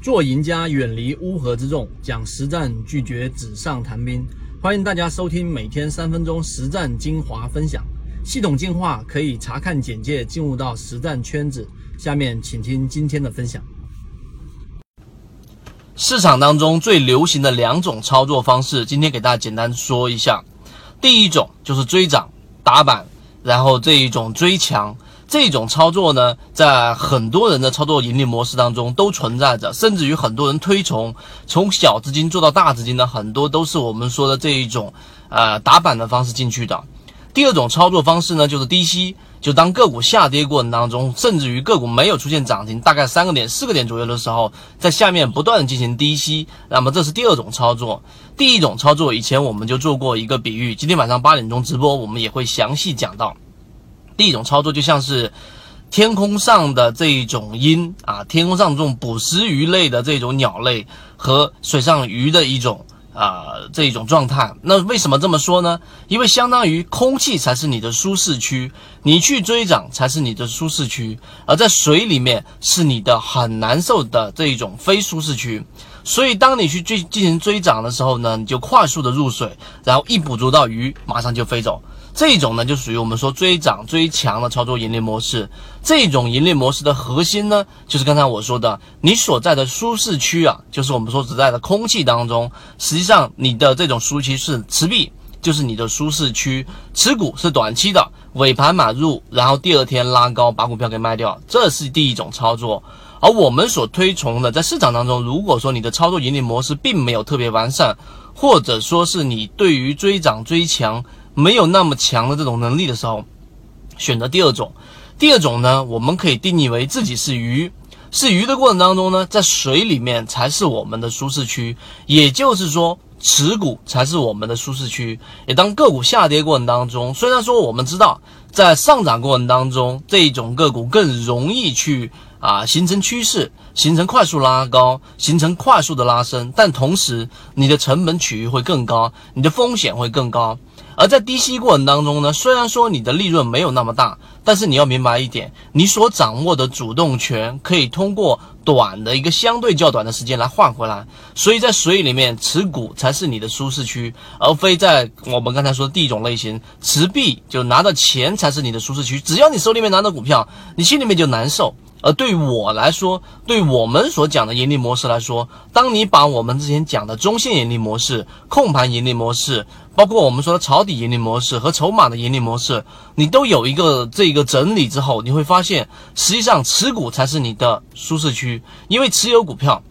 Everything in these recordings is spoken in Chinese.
做赢家，远离乌合之众，讲实战，拒绝纸上谈兵。欢迎大家收听每天三分钟实战精华分享。系统进化可以查看简介，进入到实战圈子。下面请听今天的分享。市场当中最流行的两种操作方式，今天给大家简单说一下。第一种就是追涨打板，然后这一种追强。这种操作呢，在很多人的操作盈利模式当中都存在着，甚至于很多人推崇从小资金做到大资金的，很多都是我们说的这一种呃打板的方式进去的。第二种操作方式呢，就是低吸，就当个股下跌过程当中，甚至于个股没有出现涨停，大概三个点、四个点左右的时候，在下面不断进行低吸，那么这是第二种操作。第一种操作以前我们就做过一个比喻，今天晚上八点钟直播我们也会详细讲到。第一种操作就像是天空上的这一种鹰啊，天空上这种捕食鱼类的这种鸟类和水上鱼的一种啊这一种状态。那为什么这么说呢？因为相当于空气才是你的舒适区，你去追涨才是你的舒适区，而在水里面是你的很难受的这一种非舒适区。所以当你去追进行追涨的时候呢，你就快速的入水，然后一捕捉到鱼，马上就飞走。这种呢，就属于我们说追涨追强的操作盈利模式。这种盈利模式的核心呢，就是刚才我说的，你所在的舒适区啊，就是我们说只在的空气当中。实际上，你的这种舒适区是持币，就是你的舒适区。持股是短期的，尾盘买入，然后第二天拉高把股票给卖掉，这是第一种操作。而我们所推崇的，在市场当中，如果说你的操作盈利模式并没有特别完善，或者说是你对于追涨追强，没有那么强的这种能力的时候，选择第二种。第二种呢，我们可以定义为自己是鱼，是鱼的过程当中呢，在水里面才是我们的舒适区。也就是说，持股才是我们的舒适区。也当个股下跌过程当中，虽然说我们知道在上涨过程当中，这种个股更容易去啊形成趋势，形成快速拉高，形成快速的拉升，但同时你的成本取域会更高，你的风险会更高。而在低吸过程当中呢，虽然说你的利润没有那么大，但是你要明白一点，你所掌握的主动权可以通过短的一个相对较短的时间来换回来。所以在水里面持股才是你的舒适区，而非在我们刚才说第一种类型持币就拿到钱才是你的舒适区。只要你手里面拿到股票，你心里面就难受。而对我来说，对我们所讲的盈利模式来说，当你把我们之前讲的中线盈利模式、控盘盈利模式，包括我们说的抄底盈利模式和筹码的盈利模式，你都有一个这个整理之后，你会发现，实际上持股才是你的舒适区，因为持有股票。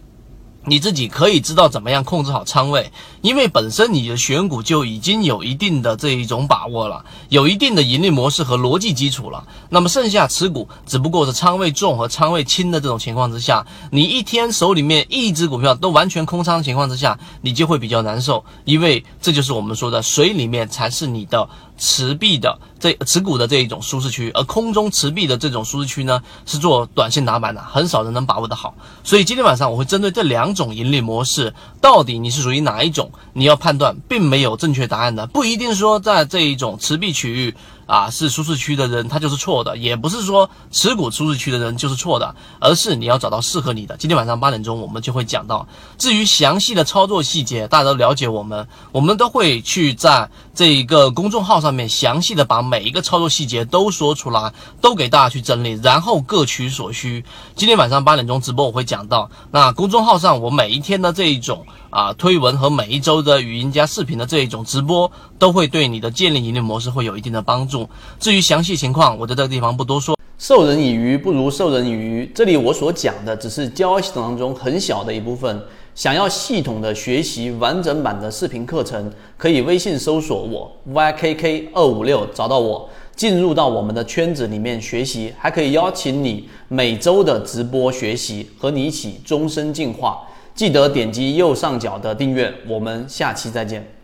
你自己可以知道怎么样控制好仓位，因为本身你的选股就已经有一定的这一种把握了，有一定的盈利模式和逻辑基础了。那么剩下持股只不过是仓位重和仓位轻的这种情况之下，你一天手里面一只股票都完全空仓的情况之下，你就会比较难受，因为这就是我们说的水里面才是你的。持币的这持股的这一种舒适区，而空中持币的这种舒适区呢，是做短线打板的，很少人能把握的好。所以今天晚上我会针对这两种盈利模式，到底你是属于哪一种，你要判断，并没有正确答案的，不一定说在这一种持币区域。啊，是舒适区的人，他就是错的，也不是说持股舒适区的人就是错的，而是你要找到适合你的。今天晚上八点钟，我们就会讲到。至于详细的操作细节，大家都了解我们，我们都会去在这一个公众号上上面详细的把每一个操作细节都说出来，都给大家去整理，然后各取所需。今天晚上八点钟直播我会讲到，那公众号上我每一天的这一种。啊，推文和每一周的语音加视频的这一种直播，都会对你的建立盈利模式会有一定的帮助。至于详细情况，我在这个地方不多说。授人以鱼不如授人以渔，这里我所讲的只是交易系统当中很小的一部分。想要系统的学习完整版的视频课程，可以微信搜索我 ykk 二五六找到我，进入到我们的圈子里面学习，还可以邀请你每周的直播学习，和你一起终身进化。记得点击右上角的订阅，我们下期再见。